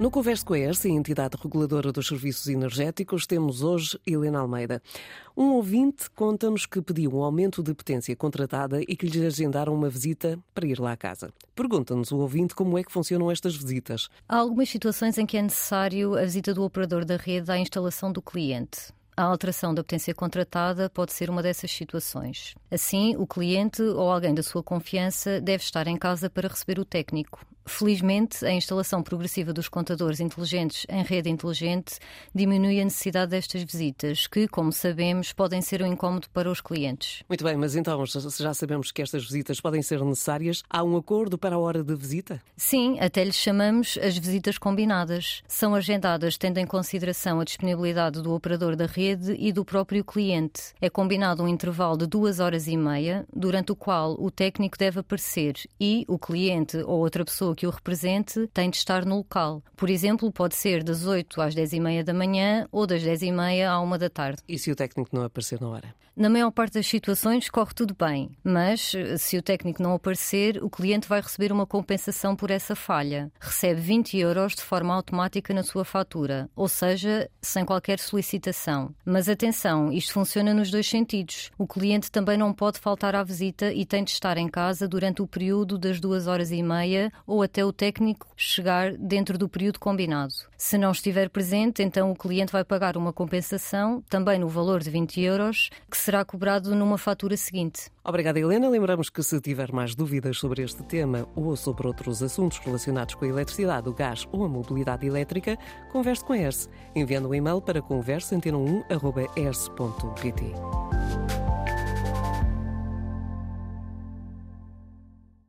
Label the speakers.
Speaker 1: No Converso com a ERSE, entidade reguladora dos serviços energéticos, temos hoje Helena Almeida. Um ouvinte conta-nos que pediu um aumento de potência contratada e que lhe agendaram uma visita para ir lá à casa. Pergunta-nos o ouvinte como é que funcionam estas visitas.
Speaker 2: Há algumas situações em que é necessário a visita do operador da rede à instalação do cliente. A alteração da potência contratada pode ser uma dessas situações. Assim, o cliente ou alguém da sua confiança deve estar em casa para receber o técnico. Felizmente, a instalação progressiva dos contadores inteligentes em rede inteligente diminui a necessidade destas visitas, que, como sabemos, podem ser um incómodo para os clientes.
Speaker 1: Muito bem, mas então, se já sabemos que estas visitas podem ser necessárias, há um acordo para a hora de visita?
Speaker 2: Sim, até lhes chamamos as visitas combinadas. São agendadas tendo em consideração a disponibilidade do operador da rede e do próprio cliente. É combinado um intervalo de duas horas e meia, durante o qual o técnico deve aparecer e o cliente ou outra pessoa que o represente tem de estar no local. Por exemplo, pode ser das 8 às 10 e meia da manhã ou das 10 e meia à 1 da tarde.
Speaker 1: E se o técnico não aparecer na hora?
Speaker 2: Na maior parte das situações corre tudo bem, mas se o técnico não aparecer, o cliente vai receber uma compensação por essa falha. Recebe 20 euros de forma automática na sua fatura, ou seja, sem qualquer solicitação. Mas atenção, isto funciona nos dois sentidos. O cliente também não pode faltar à visita e tem de estar em casa durante o período das duas horas e meia ou até o técnico chegar dentro do período combinado. Se não estiver presente, então o cliente vai pagar uma compensação, também no valor de 20 euros, que será cobrado numa fatura seguinte.
Speaker 1: Obrigada, Helena. Lembramos que se tiver mais dúvidas sobre este tema ou sobre outros assuntos relacionados com a eletricidade, o gás ou a mobilidade elétrica, converse com a ERSE, enviando um e-mail para conversa1.ert.